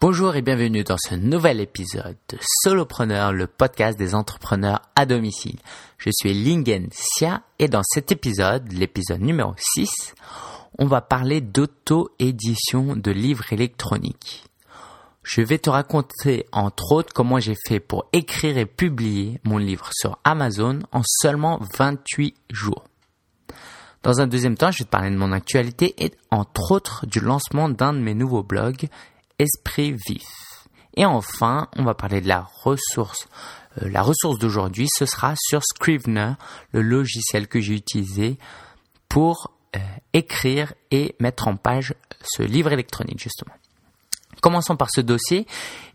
Bonjour et bienvenue dans ce nouvel épisode de Solopreneur, le podcast des entrepreneurs à domicile. Je suis Lingen Sia et dans cet épisode, l'épisode numéro 6, on va parler d'auto-édition de livres électroniques. Je vais te raconter entre autres comment j'ai fait pour écrire et publier mon livre sur Amazon en seulement 28 jours. Dans un deuxième temps, je vais te parler de mon actualité et entre autres du lancement d'un de mes nouveaux blogs esprit vif. Et enfin, on va parler de la ressource. Euh, la ressource d'aujourd'hui, ce sera sur Scrivener, le logiciel que j'ai utilisé pour euh, écrire et mettre en page ce livre électronique, justement. Commençons par ce dossier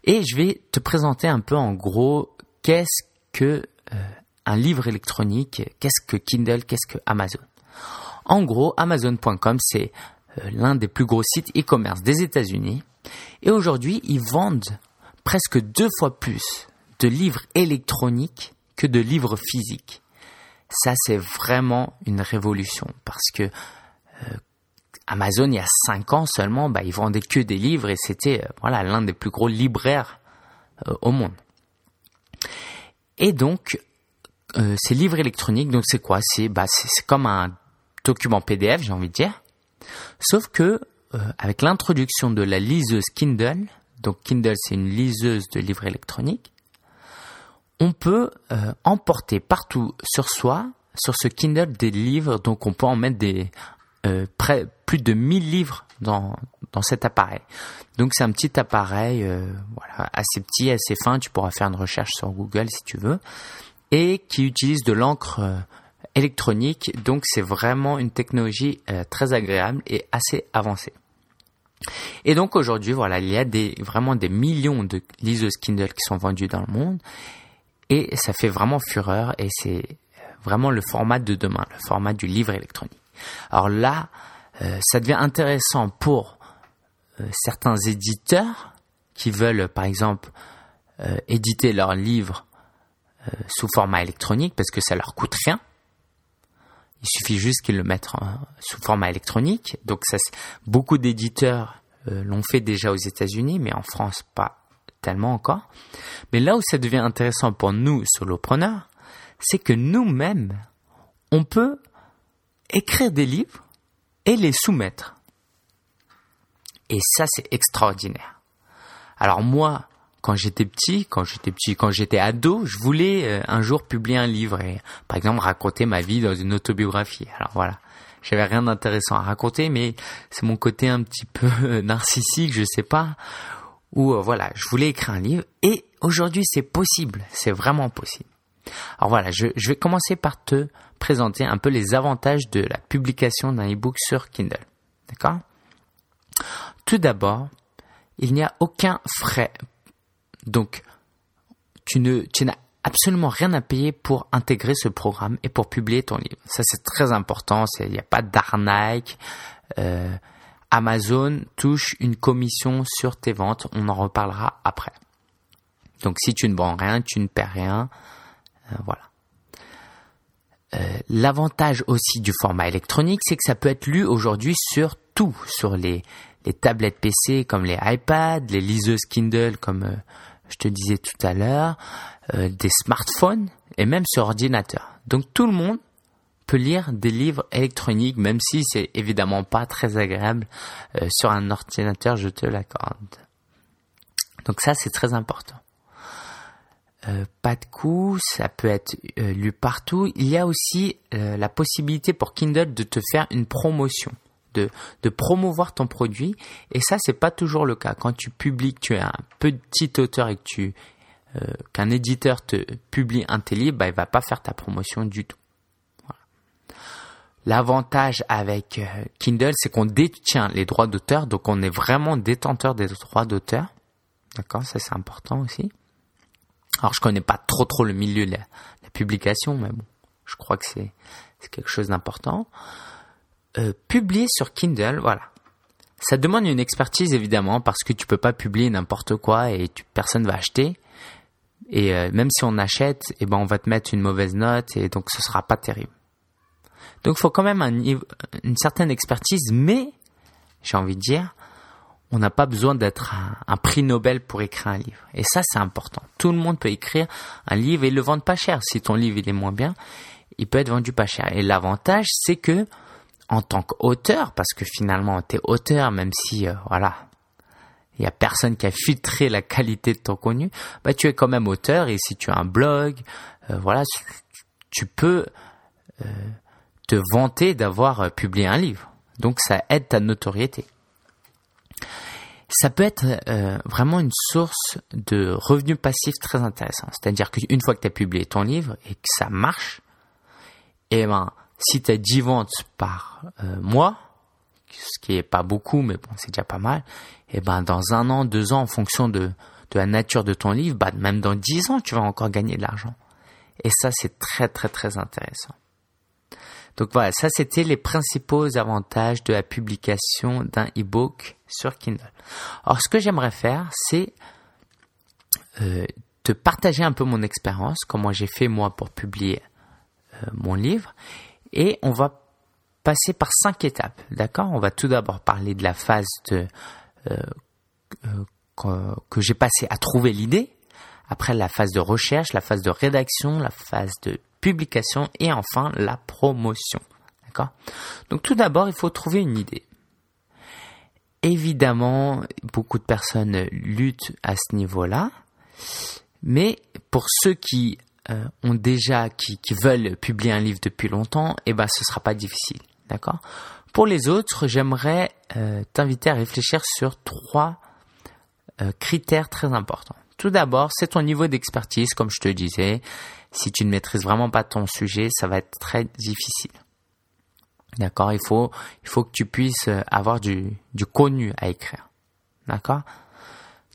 et je vais te présenter un peu en gros qu'est-ce que euh, un livre électronique, qu'est-ce que Kindle, qu'est-ce que Amazon. En gros, Amazon.com, c'est l'un des plus gros sites e-commerce des États-Unis et aujourd'hui, ils vendent presque deux fois plus de livres électroniques que de livres physiques. Ça, c'est vraiment une révolution parce que euh, Amazon, il y a cinq ans seulement, bah, ils vendaient que des livres et c'était euh, voilà l'un des plus gros libraires euh, au monde. Et donc, ces livres électroniques, donc c'est quoi? C'est bah, c'est comme un document PDF, j'ai envie de dire, sauf que avec l'introduction de la liseuse Kindle, donc Kindle c'est une liseuse de livres électroniques, on peut euh, emporter partout sur soi, sur ce Kindle, des livres, donc on peut en mettre des euh, près, plus de 1000 livres dans, dans cet appareil. Donc c'est un petit appareil voilà, assez petit, assez fin, tu pourras faire une recherche sur Google si tu veux, et qui utilise de l'encre électronique, donc c'est vraiment une technologie très agréable et assez avancée. Et donc aujourd'hui, voilà, il y a des, vraiment des millions de liseuses Kindle qui sont vendues dans le monde et ça fait vraiment fureur et c'est vraiment le format de demain, le format du livre électronique. Alors là, euh, ça devient intéressant pour euh, certains éditeurs qui veulent, par exemple, euh, éditer leur livre sous format électronique parce que ça leur coûte rien. Il suffit juste qu'ils le mettent sous format électronique. Donc ça, beaucoup d'éditeurs euh, l'ont fait déjà aux États-Unis, mais en France pas tellement encore. Mais là où ça devient intéressant pour nous solopreneurs, c'est que nous-mêmes, on peut écrire des livres et les soumettre. Et ça, c'est extraordinaire. Alors moi, quand j'étais petit, quand j'étais petit, quand j'étais ado, je voulais euh, un jour publier un livre et, par exemple, raconter ma vie dans une autobiographie. Alors voilà, j'avais rien d'intéressant à raconter, mais c'est mon côté un petit peu narcissique, je sais pas. Ou euh, voilà, je voulais écrire un livre et aujourd'hui c'est possible, c'est vraiment possible. Alors voilà, je, je vais commencer par te présenter un peu les avantages de la publication d'un e-book sur Kindle. D'accord? Tout d'abord, il n'y a aucun frais donc, tu n'as absolument rien à payer pour intégrer ce programme et pour publier ton livre. Ça, c'est très important. Il n'y a pas d'arnaque. Euh, Amazon touche une commission sur tes ventes. On en reparlera après. Donc, si tu ne vends rien, tu ne perds rien. Euh, voilà. Euh, l'avantage aussi du format électronique, c'est que ça peut être lu aujourd'hui sur tout, sur les, les tablettes PC comme les iPads, les liseuses Kindle comme je te disais tout à l'heure, euh, des smartphones et même sur ordinateur. Donc tout le monde peut lire des livres électroniques, même si c'est évidemment pas très agréable euh, sur un ordinateur, je te l'accorde. Donc ça, c'est très important. Euh, pas de coût, ça peut être lu partout. Il y a aussi la possibilité pour Kindle de te faire une promotion de, de promouvoir ton produit. Et ça, c'est pas toujours le cas. Quand tu publies, que tu es un petit auteur et que tu euh, qu'un éditeur te publie un tes bah, il va pas faire ta promotion du tout. L'avantage avec euh, Kindle, c'est qu'on détient les droits d'auteur, donc on est vraiment détenteur des droits d'auteur. D'accord, ça c'est important aussi. Alors je connais pas trop trop le milieu de la, la publication, mais bon, je crois que c'est quelque chose d'important. Euh, publier sur Kindle, voilà. Ça demande une expertise évidemment parce que tu peux pas publier n'importe quoi et personne va acheter. Et euh, même si on achète, eh ben on va te mettre une mauvaise note et donc ce sera pas terrible. Donc il faut quand même une certaine expertise, mais j'ai envie de dire, on n'a pas besoin d'être un, prix Nobel pour écrire un livre. Et ça, c'est important. Tout le monde peut écrire un livre et le vendre pas cher. Si ton livre il est moins bien, il peut être vendu pas cher. Et l'avantage, c'est que en tant qu'auteur, parce que finalement, tu es auteur, même si, euh, voilà, il y a personne qui a filtré la qualité de ton contenu, bah, tu es quand même auteur. Et si tu as un blog, euh, voilà, tu peux euh, te vanter d'avoir publié un livre. Donc, ça aide ta notoriété ça peut être euh, vraiment une source de revenus passifs très intéressant. C'est-à-dire qu'une fois que tu as publié ton livre et que ça marche, eh ben, si tu as 10 ventes par euh, mois, ce qui est pas beaucoup, mais bon, c'est déjà pas mal, et eh ben, dans un an, deux ans, en fonction de, de la nature de ton livre, bah, même dans 10 ans, tu vas encore gagner de l'argent. Et ça, c'est très, très, très intéressant. Donc voilà, ça c'était les principaux avantages de la publication d'un e-book sur Kindle. Alors ce que j'aimerais faire, c'est euh, te partager un peu mon expérience, comment j'ai fait moi pour publier euh, mon livre, et on va passer par cinq étapes, d'accord? On va tout d'abord parler de la phase de, euh, que, que j'ai passé à trouver l'idée, après la phase de recherche, la phase de rédaction, la phase de publication et enfin la promotion. D'accord? Donc tout d'abord, il faut trouver une idée. Évidemment, beaucoup de personnes luttent à ce niveau-là, mais pour ceux qui euh, ont déjà, qui, veulent publier un livre depuis longtemps, eh ben, ce sera pas difficile, d'accord? Pour les autres, j'aimerais euh, t'inviter à réfléchir sur trois euh, critères très importants. Tout d'abord, c'est ton niveau d'expertise, comme je te disais. Si tu ne maîtrises vraiment pas ton sujet, ça va être très difficile. D'accord? Il faut, il faut que tu puisses avoir du, du connu à écrire. D'accord?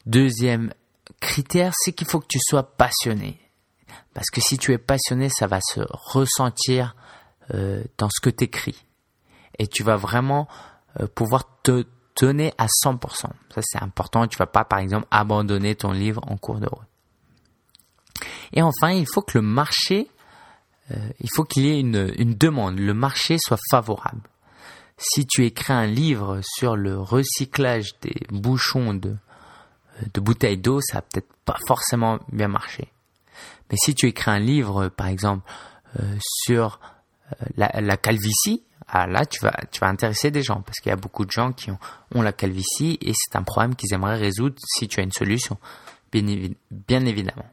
Deuxième critère, c'est qu'il faut que tu sois passionné. Parce que si tu es passionné, ça va se ressentir euh, dans ce que tu écris. Et tu vas vraiment euh, pouvoir te donner à 100%. Ça, c'est important. Tu vas pas, par exemple, abandonner ton livre en cours de route. Et enfin, il faut que le marché, euh, il faut qu'il y ait une, une demande, le marché soit favorable. Si tu écris un livre sur le recyclage des bouchons de, euh, de bouteilles d'eau, ça va peut-être pas forcément bien marcher. Si tu écris un livre, par exemple, euh, sur la, la, calvitie, ah, là, tu vas, intéresser des gens parce qu'il y a beaucoup de gens qui ont, la calvitie et c'est un problème qu'ils aimeraient résoudre si tu as une solution, bien, évidemment.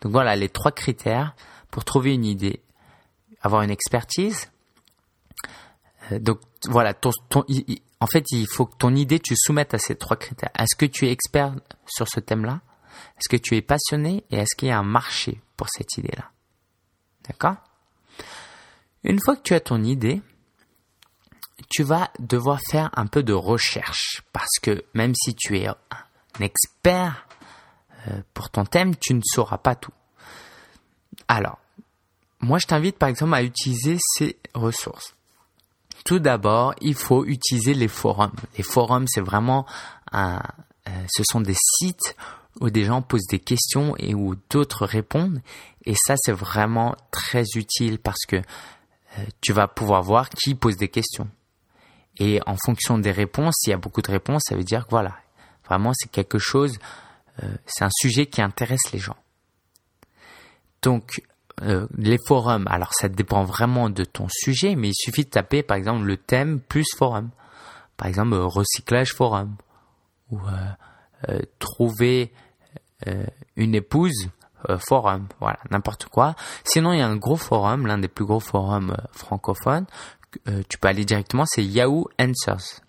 Donc voilà les trois critères pour trouver une idée. Avoir une expertise. Euh, donc voilà, en fait, il faut que ton idée, tu soumettes à ces trois critères. Est-ce que tu es expert sur ce thème-là? Est-ce que tu es passionné? Et est-ce qu'il y a un marché? Cette idée-là D'accord? Une fois que tu as ton idée, tu vas devoir faire un peu de recherche parce que même si tu es un expert euh, pour ton thème, tu ne sauras pas tout. Alors, moi je t'invite par exemple à utiliser ces ressources. Tout d'abord, il faut utiliser les forums. Les forums, c'est vraiment un, euh, ce sont des sites où des gens posent des questions et où d'autres répondent. Et ça, c'est vraiment très utile parce que euh, tu vas pouvoir voir qui pose des questions. Et en fonction des réponses, s'il y a beaucoup de réponses, ça veut dire que voilà, vraiment c'est quelque chose, euh, c'est un sujet qui intéresse les gens. Donc euh, les forums, alors ça dépend vraiment de ton sujet, mais il suffit de taper par exemple le thème plus forum. Par exemple recyclage forum ou trouver une épouse forum, voilà, n'importe quoi. Sinon, il y a un gros forum, l'un des plus gros forums francophones, euh, tu peux aller directement, c'est Yahoo Answers.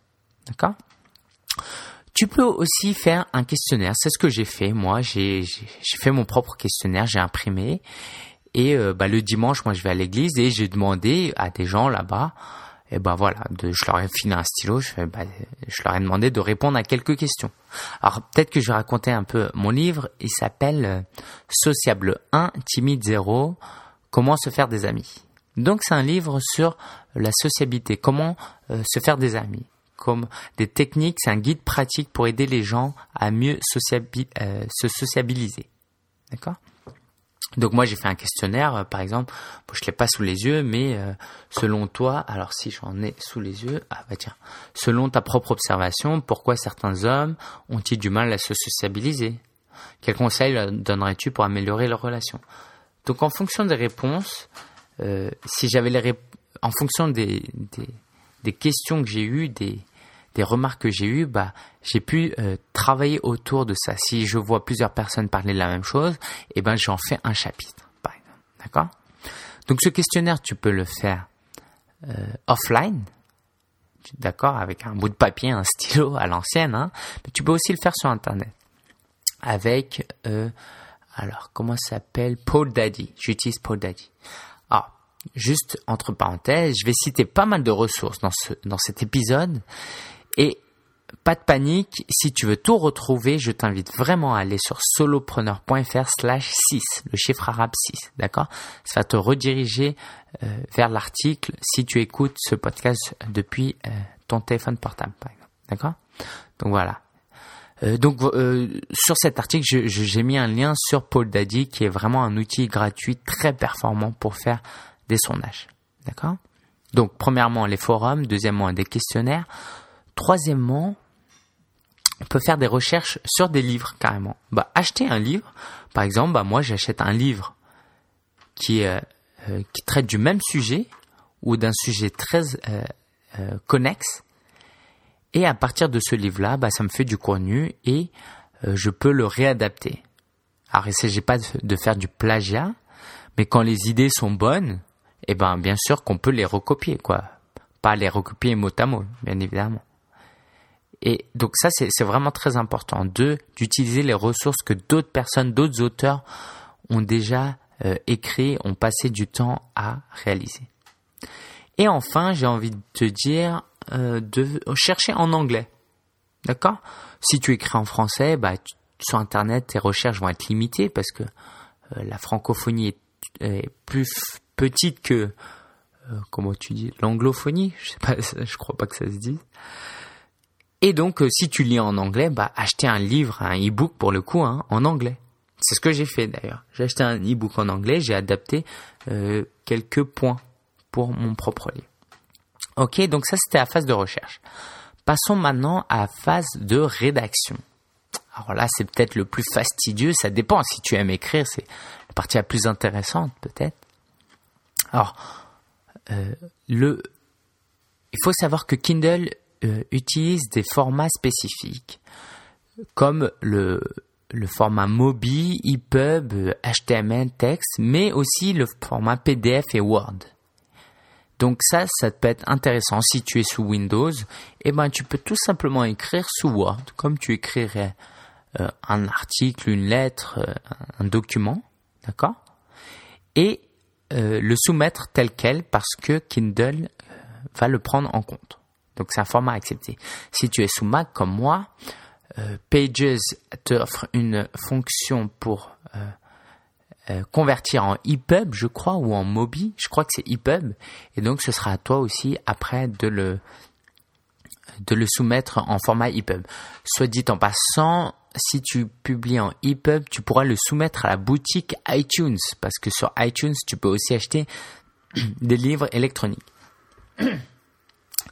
D'accord? Tu peux aussi faire un questionnaire. C'est ce que j'ai fait. Moi, j'ai fait mon propre questionnaire, j'ai imprimé. Et euh, bah, le dimanche, moi, je vais à l'église et j'ai demandé à des gens là-bas, et ben voilà, je leur ai filé un stylo, je, bah, je leur ai demandé de répondre à quelques questions. Alors peut-être que je vais raconter un peu mon livre. Il s'appelle euh, Sociable 1, Timide 0, Comment se faire des amis. Donc c'est un livre sur la sociabilité, comment euh, se faire des amis, comme des techniques, c'est un guide pratique pour aider les gens à mieux euh, se sociabiliser. D'accord? Donc moi j'ai fait un questionnaire, euh, par exemple, bon, je l'ai pas sous les yeux, mais euh, selon toi, alors si j'en ai sous les yeux, ah bah tiens, selon ta propre observation, pourquoi certains hommes ont-ils du mal à se sociabiliser? Quels conseils leur donnerais-tu pour améliorer leurs relations Donc en fonction des réponses, euh, si j'avais les en fonction des, des, des questions que j'ai eues, des, des remarques que j'ai eues, bah, j'ai pu euh, travailler autour de ça. Si je vois plusieurs personnes parler de la même chose, eh ben, j'en fais un chapitre, par exemple. D'accord? Donc, ce questionnaire, tu peux le faire euh, offline, d'accord, avec un bout de papier, un stylo à l'ancienne, hein, mais tu peux aussi le faire sur Internet avec, euh, alors, comment ça s'appelle? Paul Daddy. J'utilise Paul Daddy. Ah, juste entre parenthèses, je vais citer pas mal de ressources dans, ce, dans cet épisode et pas de panique, si tu veux tout retrouver, je t'invite vraiment à aller sur solopreneur.fr slash 6, le chiffre arabe 6, d'accord? Ça va te rediriger euh, vers l'article si tu écoutes ce podcast depuis euh, ton téléphone portable, par exemple, d'accord? Donc voilà. Euh, donc sur cet article, j'ai mis un lien sur Paul Daddy qui est vraiment un outil gratuit très performant pour faire des sondages, d'accord? Donc premièrement les forums, deuxièmement des questionnaires, Troisièmement, on peut faire des recherches sur des livres carrément. Bah, acheter un livre, par exemple, bah, moi j'achète un livre qui, euh, euh, qui traite du même sujet ou d'un sujet très euh, connexe. Et à partir de ce livre-là, bah, ça me fait du contenu et je peux le réadapter. Alors il s'agit pas de faire du plagiat, mais quand les idées sont bonnes, eh ben bien sûr qu'on peut les recopier, quoi. Pas les recopier mot à mot, bien évidemment. Et donc ça, c'est vraiment très important. Deux, d'utiliser les ressources que d'autres personnes, d'autres auteurs ont déjà euh, écrit, ont passé du temps à réaliser. Et enfin, j'ai envie de te dire euh, de chercher en anglais. D'accord? Si tu écris en français, bah, sur Internet, tes recherches vont être limitées parce que euh, la francophonie est, est, plus petite que, comment tu dis, l'anglophonie? Je sais pas, je crois pas que ça se dise. Et donc, euh, si tu lis en anglais, bah, acheter un livre, un e-book pour le coup, hein, en anglais. C'est ce que j'ai fait d'ailleurs. J'ai acheté un e-book en anglais, j'ai adapté euh, quelques points pour mon propre livre. Ok, donc ça c'était la phase de recherche. Passons maintenant à la phase de rédaction. Alors là, c'est peut-être le plus fastidieux, ça dépend. Si tu aimes écrire, c'est la partie la plus intéressante peut-être. Alors, euh, le, il faut savoir que Kindle euh, utilise des formats spécifiques, comme le, format MOBI, EPUB, HTML, texte, mais aussi le format PDF et Word. Donc ça, ça peut être intéressant. Si tu es sous Windows, eh ben, tu peux tout simplement écrire sous Word, comme tu écrirais euh, un article, une lettre, euh, un document, d'accord? Et le soumettre tel quel parce que Kindle va le prendre en compte. Donc c'est un format accepté. Si tu es sous Mac comme moi, euh, Pages t'offre une fonction pour euh, euh, convertir en EPUB, je crois, ou en Mobi. Je crois que c'est EPUB. Et donc ce sera à toi aussi après de le de le soumettre en format EPUB. Soit dit en passant, si tu publies en EPUB, tu pourras le soumettre à la boutique iTunes parce que sur iTunes, tu peux aussi acheter des livres électroniques.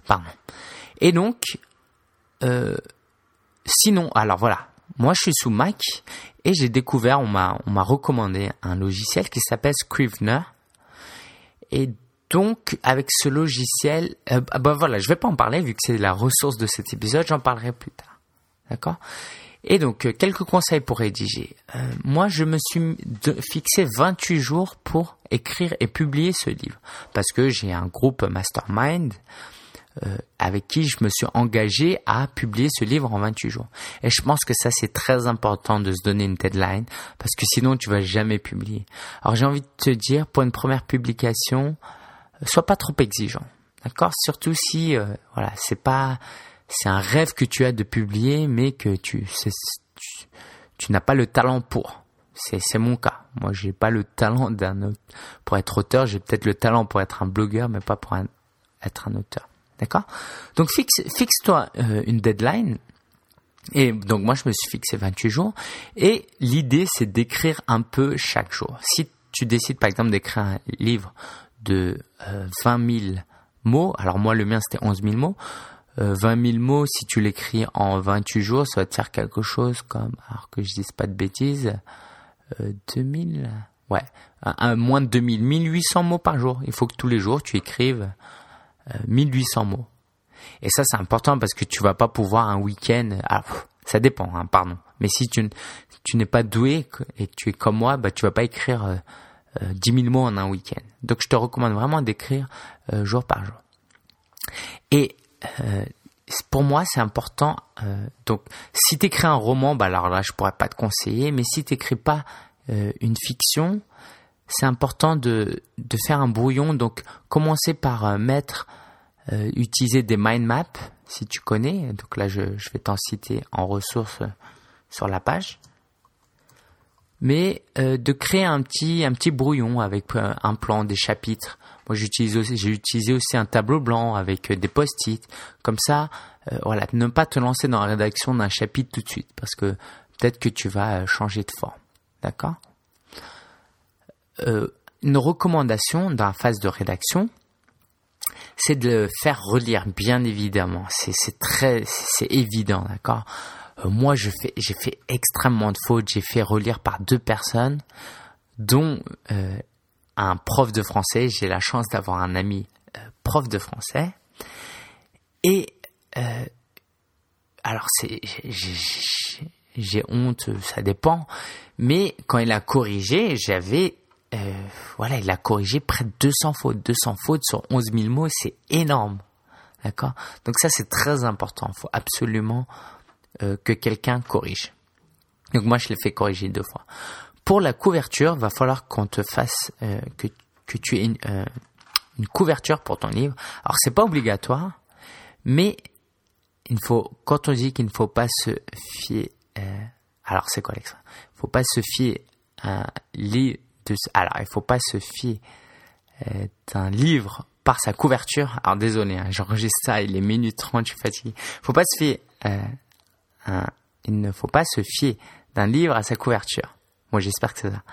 Pardon. Et donc, euh, sinon, alors voilà, moi je suis sous Mac et j'ai découvert, on m'a, on m'a recommandé un logiciel qui s'appelle Scrivener. Et donc, avec ce logiciel, euh, bah, bah voilà, je vais pas en parler vu que c'est la ressource de cet épisode, j'en parlerai plus tard. D'accord? Et donc, euh, quelques conseils pour rédiger. Euh, moi, je me suis fixé 28 jours pour écrire et publier ce livre parce que j'ai un groupe mastermind euh, avec qui je me suis engagé à publier ce livre en 28 jours. Et je pense que ça c'est très important de se donner une deadline parce que sinon tu vas jamais publier. Alors j'ai envie de te dire pour une première publication, euh, sois pas trop exigeant. D'accord? Surtout si euh, voilà, c'est pas c'est un rêve que tu as de publier mais que tu tu, tu n'as pas le talent pour. C'est mon cas. Moi, j'ai pas le talent d'un pour être auteur, j'ai peut-être le talent pour être un blogueur mais pas pour être un auteur. D'accord? Donc fixe, fixe-toi euh, une deadline Et donc moi, je me suis fixé 28 jours. Et l'idée, c'est d'écrire un peu chaque jour. Si tu décides, par exemple, d'écrire un livre de 20 euh, 000 mots, alors moi, le mien, c'était 11 000 mots. 20 000 mots, si tu l'écris en 28 jours, ça va te faire quelque chose comme, alors que je dise pas de bêtises, 2000, euh, ouais, moins de 2000, 1800 mots par jour. Il faut que tous les jours tu écrives 1800 mots. Et ça, c'est important parce que tu vas pas pouvoir un week-end. Ça dépend, hein, pardon. Mais si tu, n'es pas doué et tu es comme moi, bah, tu vas pas écrire euh, 10 euh, 000 mots en un week-end. Donc, je te recommande vraiment d'écrire euh, jour par jour. Et euh, pour moi, c'est important. donc, si tu écris un roman, bah alors là, je pourrais pas te conseiller. Mais si tu n'écris pas une fiction, c'est important de, de faire un brouillon. Donc, commencer par mettre euh, utiliser des mind maps, si tu connais. Donc là, je, vais t'en citer en ressources sur la page. Mais euh, de créer un petit, un petit brouillon avec euh, un plan, des chapitres. Moi, j'ai utilisé aussi un tableau blanc avec des post-it. Comme ça, voilà, ne pas te lancer dans la rédaction d'un chapitre tout de suite, parce que peut-être que tu vas changer de forme. D'accord? Une recommandation dans la phase de rédaction, c'est de le faire relire, bien évidemment. C'est très, c'est évident, d'accord? Euh, moi, je fais, j'ai fait extrêmement de fautes. J'ai fait relire par deux personnes, dont euh, un prof de français. J'ai la chance d'avoir un ami euh, prof de français. Et alors, c'est, j'ai honte, ça dépend. Mais quand il a corrigé, j'avais euh, voilà, il a corrigé près de 200 fautes. 200 fautes sur 11 000 mots, c'est énorme. D'accord? Donc ça, c'est très important. Il faut absolument euh, que quelqu'un corrige. Donc moi, je l'ai fait corriger deux fois. Pour la couverture, va falloir qu'on te fasse, euh, que, que tu aies une, une couverture pour ton livre. Alors, c'est pas obligatoire, mais il faut, quand on dit qu'il ne faut pas se fier, alors c'est quoi l'extrait Il faut pas se fier à un alors, il faut pas se fier euh, d'un livre par sa couverture. Alors, désolé, hein, j'enregistre ça, il est minute 30, je suis fatigué. Faut pas se fier, euh, il ne faut pas se fier d'un livre à sa couverture. Moi, j'espère que c'est ça.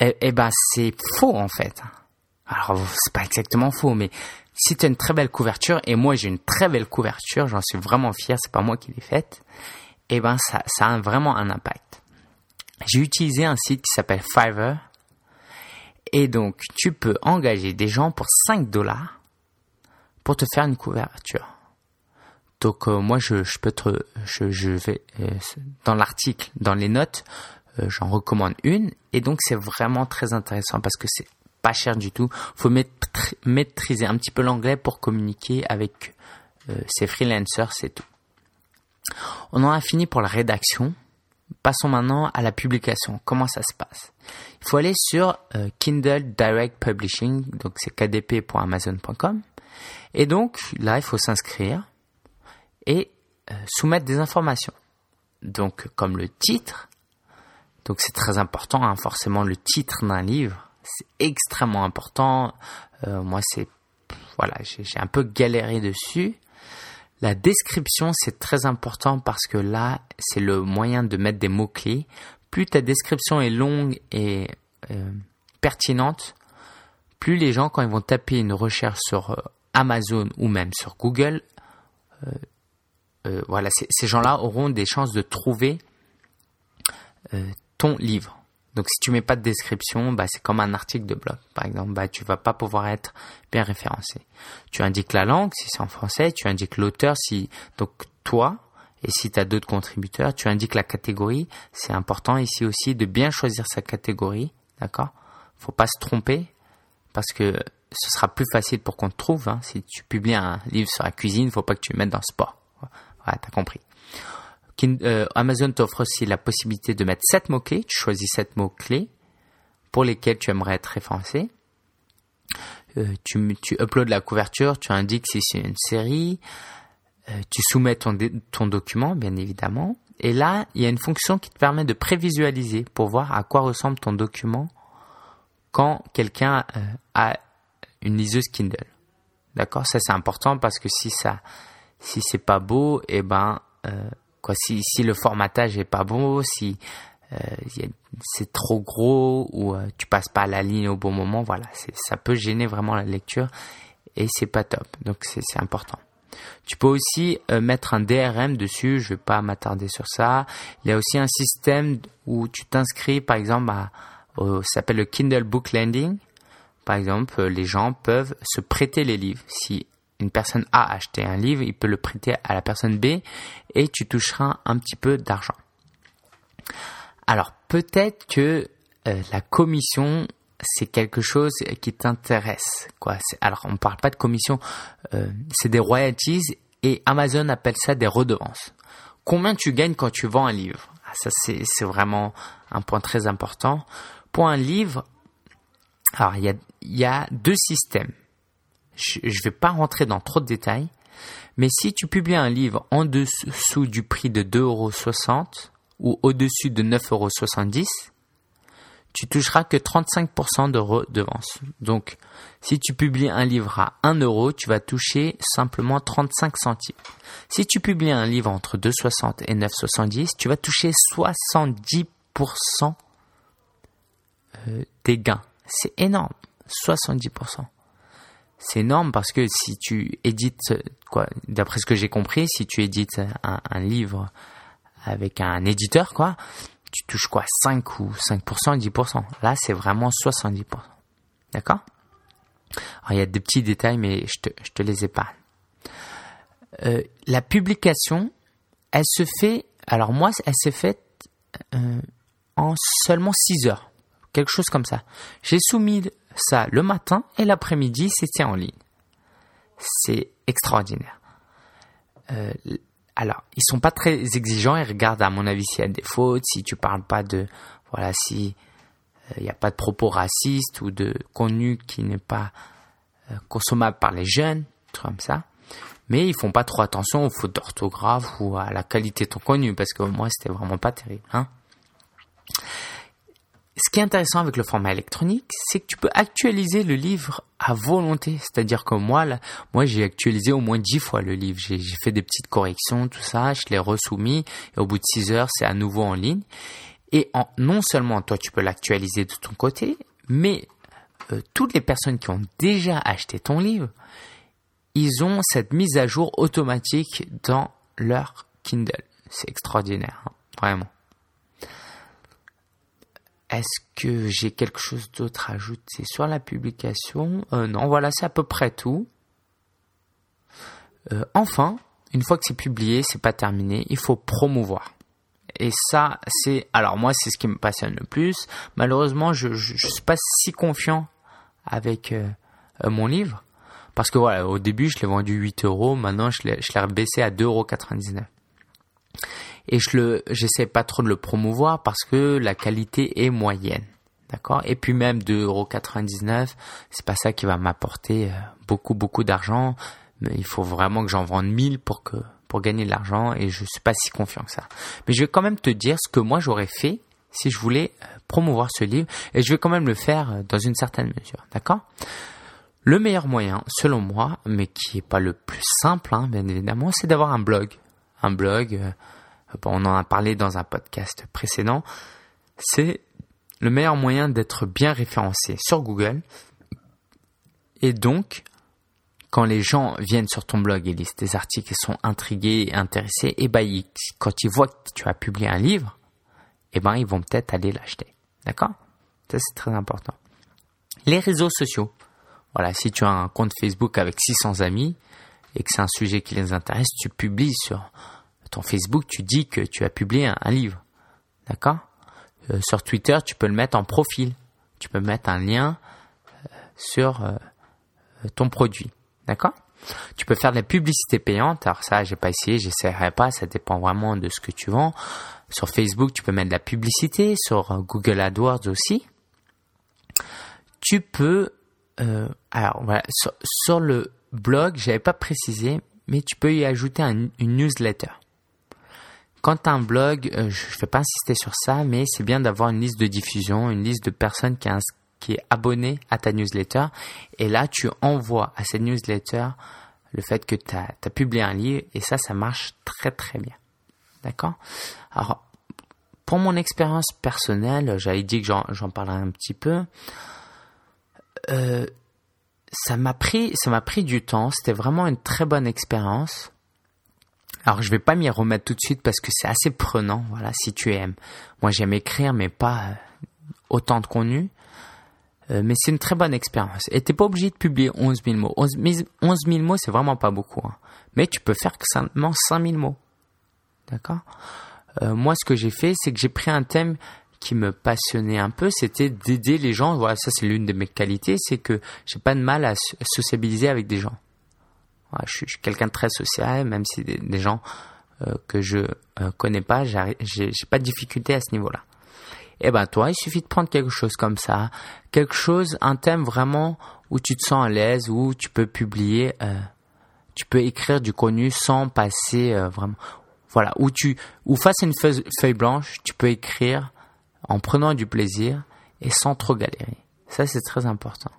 Eh, eh ben, c'est faux, en fait. Alors, c'est pas exactement faux, mais si tu as une très belle couverture, et moi j'ai une très belle couverture, j'en suis vraiment fier, c'est pas moi qui l'ai faite, eh ben ça a vraiment un impact. J'ai utilisé un site qui s'appelle Fiverr, et donc, tu peux engager des gens pour 5 dollars pour te faire une couverture. Donc, euh, moi, je, peux te, je, vais, euh, dans l'article, dans les notes, euh, j'en recommande une. Et donc, c'est vraiment très intéressant parce que c'est pas cher du tout. Faut maîtriser un petit peu l'anglais pour communiquer avec ces freelancers, c'est tout. On en a fini pour la rédaction. Passons maintenant à la publication. Comment ça se passe? Il faut aller sur euh, Kindle Direct Publishing, donc c'est kdp.amazon.com. Et donc là, il faut s'inscrire et euh, soumettre des informations. Donc comme le titre, donc c'est très important, hein, forcément le titre d'un livre, c'est extrêmement important. Euh, moi, c'est voilà, j'ai un peu galéré dessus. La description, c'est très important parce que là, c'est le moyen de mettre des mots-clés. Plus ta description est longue et euh, pertinente, plus les gens, quand ils vont taper une recherche sur euh, Amazon ou même sur Google, euh, voilà, ces gens-là auront des chances de trouver ton livre. Donc si tu mets pas de description, bah, c'est comme un article de blog. Par exemple, bah, tu vas pas pouvoir être bien référencé. Tu indiques la langue, si c'est en français, tu indiques l'auteur, si, donc toi, et si tu as d'autres contributeurs, tu indiques la catégorie. C'est important ici aussi de bien choisir sa catégorie, d'accord? Faut pas se tromper, parce que ce sera plus facile pour qu'on te trouve. Hein. Si tu publies un livre sur la cuisine, faut pas que tu le mettes dans le sport. Voilà, t'as compris. Euh, Amazon t'offre aussi la possibilité de mettre 7 mots-clés. Tu choisis 7 mots-clés pour lesquels tu aimerais être référencé. Euh, tu, tu uploads la couverture, tu indiques si c'est une série, euh, tu soumets ton, ton document, bien évidemment. Et là, il y a une fonction qui te permet de prévisualiser pour voir à quoi ressemble ton document quand quelqu'un a une liseuse Kindle. D'accord? Ça, c'est important parce que si ça, si c'est pas beau, eh ben, Si, le formatage est pas bon, si euh, c'est trop gros ou euh, tu passes pas la ligne au bon moment, voilà, ça peut gêner vraiment la lecture et c'est pas top. Donc c'est important. Tu peux aussi euh, mettre un DRM dessus, je vais pas m'attarder sur ça. Il y a aussi un système où tu t'inscris par exemple ça s'appelle le Kindle Book Lending. Par exemple, les gens peuvent se prêter les livres. Une personne A acheté un livre, il peut le prêter à la personne B et tu toucheras un petit peu d'argent. Alors peut-être que euh, la commission c'est quelque chose qui t'intéresse quoi. Alors on parle pas de commission, euh, c'est des royalties et Amazon appelle ça des redevances. Combien tu gagnes quand tu vends un livre? Ah, Ça c'est vraiment un point très important. Pour un livre, alors il y a deux systèmes. Je ne vais pas rentrer dans trop de détails, mais si tu publies un livre en dessous du prix de 2,60 euros ou au-dessus de 9,70 euros, tu toucheras que 35% de redevance. Donc, si tu publies un livre à 1 euro, tu vas toucher simplement 35 centimes. Si tu publies un livre entre 2,60 et 9,70, tu vas toucher 70% euh, des gains. C'est énorme. 70%. C'est énorme parce que si tu édites, quoi, d'après ce que j'ai compris, si tu édites un livre avec un éditeur, quoi, tu touches quoi 5 ou 5%, 10%. Là, c'est vraiment 70%. D'accord? Alors, il y a des petits détails, mais je te, je te les épargne. Euh, la publication, elle se fait, alors moi, elle s'est faite euh, en seulement 6 heures. Quelque chose comme ça. J'ai soumis ça le matin et l'après-midi, c'était en ligne. C'est extraordinaire. Euh, alors, ils sont pas très exigeants, ils regardent à mon avis s'il y a des fautes, si tu parles pas de, voilà, si il euh, n'y a pas de propos racistes ou de contenu qui n'est pas euh, consommable par les jeunes, tout comme ça. Mais ils font pas trop attention aux fautes d'orthographe ou à la qualité de ton contenu parce que moi c'était vraiment pas terrible. Hein ce qui est intéressant avec le format électronique, c'est que tu peux actualiser le livre à volonté. C'est-à-dire que moi, là, moi, j'ai actualisé au moins dix fois le livre. J'ai fait des petites corrections, tout ça, je l'ai resoumis, et au bout de six heures, c'est à nouveau en ligne. Et en, non seulement toi, tu peux l'actualiser de ton côté, mais euh, toutes les personnes qui ont déjà acheté ton livre, ils ont cette mise à jour automatique dans leur Kindle. C'est extraordinaire, hein, vraiment. Est-ce que j'ai quelque chose d'autre à ajouter sur la publication? Euh, Non, voilà, c'est à peu près tout. Euh, enfin, une fois que c'est publié, c'est pas terminé, il faut promouvoir. Et ça, c'est alors moi, c'est ce qui me passionne le plus. Malheureusement, je ne suis pas si confiant avec euh, mon livre parce que voilà, au début, je l'ai vendu 8 euros, maintenant je l'ai baissé à 2,99 euros et je le j'essaie pas trop de le promouvoir parce que la qualité est moyenne. D'accord? Et puis même 2,99€, c'est pas ça qui va m'apporter euh, beaucoup beaucoup d'argent, il faut vraiment que j'en vende 1000 pour que pour gagner de l'argent et je suis pas si confiant que ça. Mais je vais quand même te dire ce que moi j'aurais fait si je voulais euh, promouvoir ce livre et je vais quand même le faire euh, dans une certaine mesure, d'accord? Le meilleur moyen, selon moi, mais qui est pas le plus simple, hein, bien évidemment, c'est d'avoir un blog, un blog on en a parlé dans un podcast précédent, c'est le meilleur moyen d'être bien référencé sur Google. Et donc, quand les gens viennent sur ton blog et lisent tes articles et sont intrigués intéressés, et eh ben, quand ils voient que tu as publié un livre, et eh ben, ils vont peut-être aller l'acheter. D'accord? Ça, c'est très important. Les réseaux sociaux. Voilà, si tu as un compte Facebook avec 600 amis et que c'est un sujet qui les intéresse, tu publies sur ton Facebook, tu dis que tu as publié un, livre. D'accord? Euh, Sur Twitter, tu peux le mettre en profil. Tu peux mettre un lien euh, sur euh, ton produit. D'accord? Tu peux faire de la publicité payante. Alors ça, j'ai pas essayé, j'essaierai pas. Ça dépend vraiment de ce que tu vends. Sur Facebook, tu peux mettre de la publicité. Sur Google AdWords aussi. Tu peux, alors voilà, sur, le blog, j'avais pas précisé, mais tu peux y ajouter une newsletter. Quand tu as un blog, euh, je ne vais pas insister sur ça, mais c'est bien d'avoir une liste de diffusion, une liste de personnes qui, est abonnée à ta newsletter. Et là, tu envoies à cette newsletter le fait que tu as, publié un livre et ça, ça marche très très bien. D'accord? Alors, pour mon expérience personnelle, j'avais dit que j'en parlerai un petit peu. Euh, ça m'a pris, ça m'a pris du temps. C'était vraiment une très bonne expérience. Alors je vais pas m'y remettre tout de suite parce que c'est assez prenant. Voilà, si tu aimes. Moi j'aime écrire, mais pas euh, autant de contenu. Euh, mais c'est une très bonne expérience. Et t'es pas obligé de publier 11 000 mots. 11 000, mots, c'est vraiment pas beaucoup. Hein. Mais tu peux faire que seulement 5 000 mots. D'accord? Euh, Moi, ce que j'ai fait, c'est que j'ai pris un thème qui me passionnait un peu, c'était d'aider les gens. Voilà, ça c'est l'une de mes qualités, c'est que j'ai pas de mal à sociabiliser avec des gens. Je, suis, quelqu'un de très social, même si des, gens euh, que je euh, connais pas, j'ai pas de difficulté à ce niveau-là. Et eh ben toi, il suffit de prendre quelque chose comme ça, quelque chose, un thème vraiment où tu te sens à l'aise, où tu peux publier, euh, tu peux écrire du contenu sans passer vraiment, voilà, où tu, ou face à une feuille blanche, tu peux écrire en prenant du plaisir et sans trop galérer. Ça, c'est très important.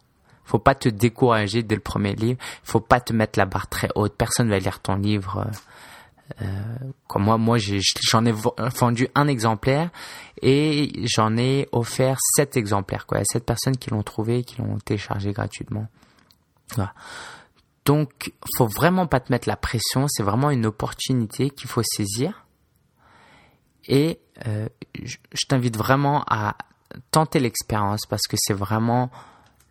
Faut pas te décourager dès le premier livre. Faut pas te mettre la barre très haute. Personne va lire ton livre. Euh, euh comme moi, moi, j'en ai, vendu un exemplaire et j'en ai offert sept exemplaires. Quoi. Sept personnes qui l'ont trouvé, qui l'ont téléchargé gratuitement. Donc, faut vraiment pas te mettre la pression. C'est vraiment une opportunité qu'il faut saisir. Et euh, je t'invite vraiment à tenter l'expérience parce que c'est vraiment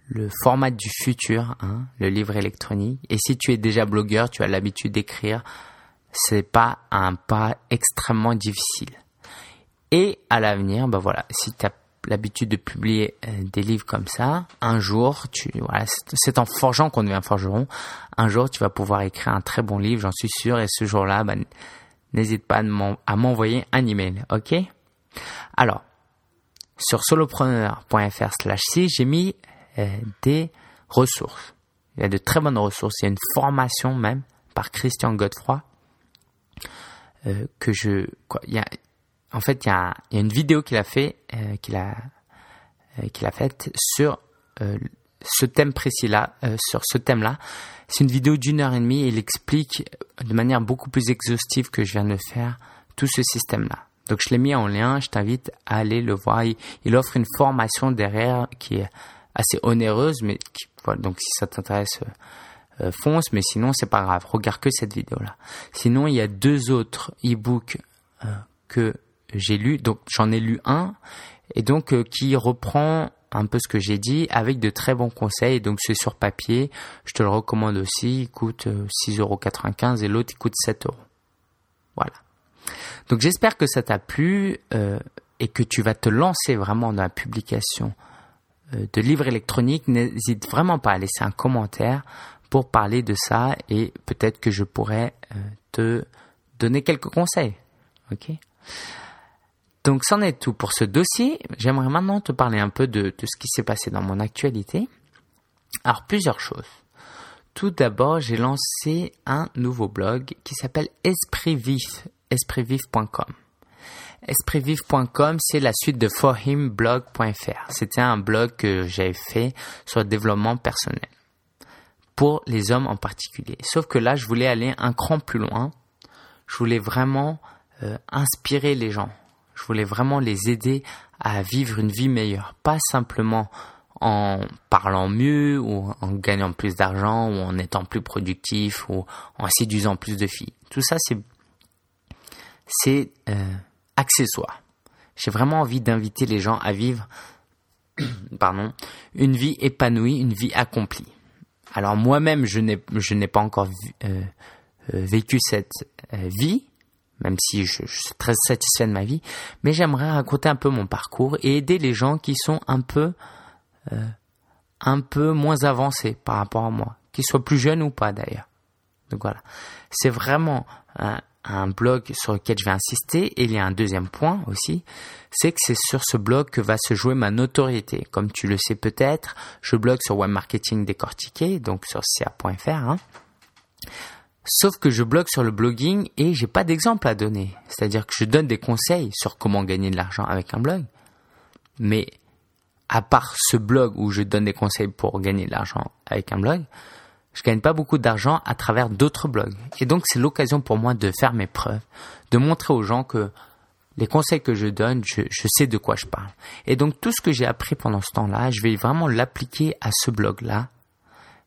le format du futur, hein, le livre électronique. Et si tu es déjà blogueur, tu as l'habitude d'écrire, c'est pas un pas extrêmement difficile. Et à l'avenir, ben voilà, si tu as l'habitude de publier euh, des livres comme ça, un jour, tu voilà, c'est en forgeant qu'on devient forgeron. Un jour, tu vas pouvoir écrire un très bon livre, j'en suis sûr. Et ce jour-là, ben, n'hésite pas à m'envoyer un email, ok? Alors, sur solopreneur.fr slash si, j'ai mis des ressources. Il y a de très bonnes ressources. Il y a une formation même par Christian Godefroy euh, que je... En fait, il y a, une vidéo qu'il a fait, euh, qu'il a, qu'il a faite sur ce thème précis-là, euh, sur ce thème-là. C'est une vidéo d'une heure et demie il explique de manière beaucoup plus exhaustive que je viens de faire tout ce système-là. Donc je l'ai mis en lien, je t'invite à aller le voir. Il, offre une formation derrière qui est assez onéreuse, mais donc si ça t'intéresse, euh, euh, fonce, mais sinon c'est pas grave, regarde que cette vidéo-là. Sinon il y a deux autres e-books que j'ai lus, donc j'en ai lu un, et donc qui reprend un peu ce que j'ai dit avec de très bons conseils. Donc c'est sur papier, je te le recommande aussi, il coûte 6,95€ euh, et l'autre il coûte 7 euros. Voilà. Donc j'espère que ça t'a plu euh, et que tu vas te lancer vraiment dans la publication euh, de livres électroniques. N'hésite vraiment pas à laisser un commentaire pour parler de ça et peut-être que je pourrais te donner quelques conseils. Ok? Donc, c'en est tout pour ce dossier. J'aimerais maintenant te parler un peu de, ce qui s'est passé dans mon actualité. Alors, plusieurs choses. Tout d'abord, j'ai lancé un nouveau blog qui s'appelle Esprit Vif, espritvif.com. Espritvif.com, c'est la suite de forhimblog.fr. C'était un blog que j'avais fait sur le développement personnel. Pour les hommes en particulier. Sauf que là, je voulais aller un cran plus loin. Je voulais vraiment euh, inspirer les gens. Je voulais vraiment les aider à vivre une vie meilleure, pas simplement en parlant mieux ou en gagnant plus d'argent ou en étant plus productif ou en séduisant plus de filles. Tout ça, c'est c'est euh, accessoire. J'ai vraiment envie d'inviter les gens à vivre pardon, une vie épanouie, une vie accomplie. Alors moi-même, je n'ai pas encore euh, euh, vécu cette vie, même si je, suis très satisfait de ma vie, mais j'aimerais raconter un peu mon parcours et aider les gens qui sont un peu, euh, un peu moins avancés par rapport à moi, qu'ils soient plus jeunes ou pas d'ailleurs. Donc voilà, c'est vraiment un, un, blog sur lequel je vais insister. Et il y a un deuxième point aussi, c'est que c'est sur ce blog que va se jouer ma notoriété. Comme tu le sais peut-être, je blogue sur Web Marketing Décortiqué, donc sur ca.fr. Hein. Sauf que je blogue sur le blogging et j'ai pas d'exemple à donner. C'est-à-dire que je donne des conseils sur comment gagner de l'argent avec un blog. Mais à part ce blog où je donne des conseils pour gagner de l'argent avec un blog, je gagne pas beaucoup d'argent à travers d'autres blogs. Et donc c'est l'occasion pour moi de faire mes preuves, de montrer aux gens que les conseils que je donne, je, sais de quoi je parle. Et donc tout ce que j'ai appris pendant ce temps-là, je vais vraiment l'appliquer à ce blog-là.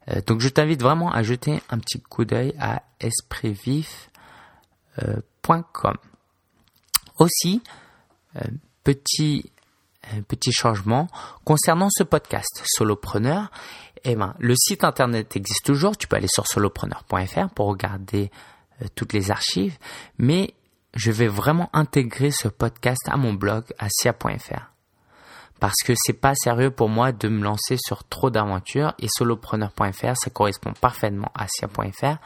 Euh, donc je t'invite vraiment à jeter un petit coup d'œil à espritvif.com. Aussi, euh, petit petit changement concernant ce podcast solopreneur. Eh ben, le site internet existe toujours. Tu peux aller sur solopreneur.fr pour regarder euh, toutes les archives, mais je vais vraiment intégrer ce podcast à mon blog asia.fr parce que c'est pas sérieux pour moi de me lancer sur trop d'aventures et solopreneur.fr ça correspond parfaitement à asia.fr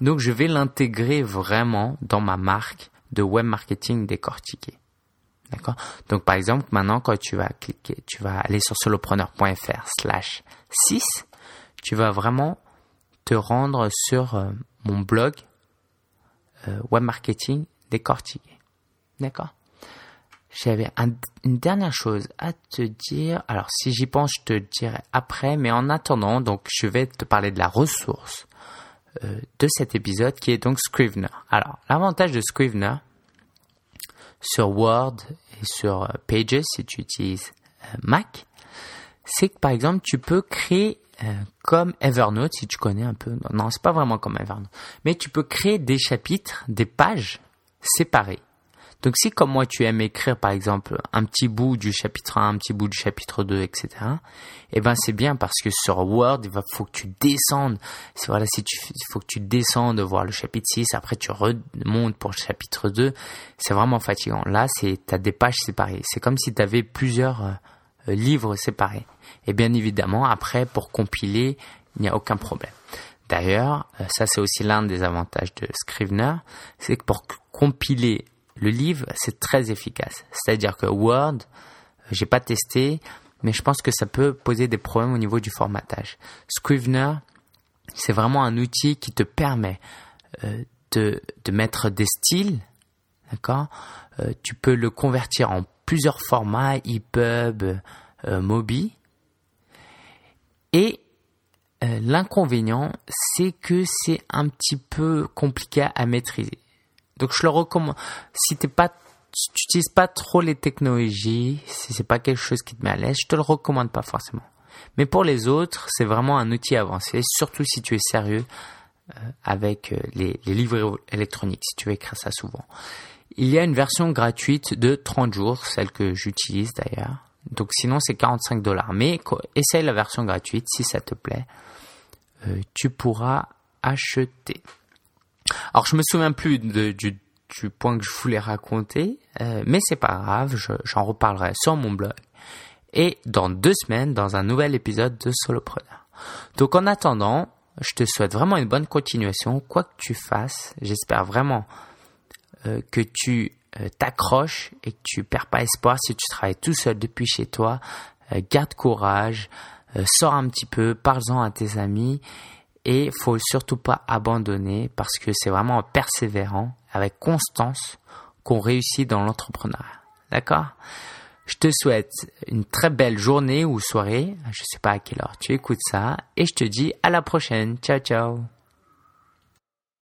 donc je vais l'intégrer vraiment dans ma marque de web marketing décortiqué. Donc par exemple, maintenant quand tu vas cliquer, tu vas aller sur solopreneur.fr slash 6, tu vas vraiment te rendre sur euh, mon blog euh, web marketing décortiqué. D'accord? J'avais une dernière chose à te dire. Alors si j'y pense, je te dirai après. Mais en attendant, donc je vais te parler de la ressource euh, de cet épisode qui est donc Scrivener. Alors l'avantage de Scrivener, sur Word et sur Pages si tu utilises euh, Mac, c'est que par exemple tu peux créer euh, comme Evernote si tu connais un peu. Non, c'est pas vraiment comme Evernote, mais tu peux créer des chapitres, des pages séparées donc si comme moi tu aimes écrire par exemple un petit bout du chapitre 1, un petit bout du chapitre 2, etc. Eh ben c'est bien parce que sur Word, il faut que tu descendes. Voilà, si tu, faut que tu descendes voir le chapitre 6, après tu remontes pour le chapitre 2. C'est vraiment fatigant. Là, c'est, t'as des pages séparées. C'est comme si tu avais plusieurs euh, livres séparés. Et bien évidemment, après, pour compiler, il n'y a aucun problème. D'ailleurs, euh, ça c'est aussi l'un des avantages de Scrivener, c'est que pour compiler le livre, c'est très efficace. C'est-à-dire que Word, j'ai pas testé, mais je pense que ça peut poser des problèmes au niveau du formatage. Scrivener, c'est vraiment un outil qui te permet euh, de, mettre des styles, d'accord? Euh, Tu peux le convertir en plusieurs formats, EPUB, euh, Mobi. Et l'inconvénient, c'est que c'est un petit peu compliqué à maîtriser. Donc je le recommande. Si t'es pas, tu n'utilises pas trop les technologies, si c'est pas quelque chose qui te met à l'aise, je te le recommande pas forcément. Mais pour les autres, c'est vraiment un outil avancé, surtout si tu es sérieux euh, avec euh, les, les, livres électroniques, si tu écrire ça souvent. Il y a une version gratuite de 30 jours, celle que j'utilise d'ailleurs. Donc sinon c'est 45 dollars. Mais essaye la version gratuite si ça te plaît. Euh, tu pourras acheter. Alors je me souviens plus du, point que je voulais raconter, euh, mais c'est pas grave, j'en reparlerai sur mon blog et dans deux semaines dans un nouvel épisode de Solopreneur. Donc en attendant, je te souhaite vraiment une bonne continuation, quoi que tu fasses. J'espère vraiment euh, que tu euh, t'accroches et que tu perds pas espoir si tu travailles tout seul depuis chez toi. garde courage, sors un petit peu, parle-en à tes amis et faut surtout pas abandonner parce que c'est vraiment en persévérant, avec constance, qu'on réussit dans l'entrepreneuriat. D'accord? Je te souhaite une très belle journée ou soirée. Je sais pas à quelle heure tu écoutes ça. Et je te dis à la prochaine. Ciao, ciao.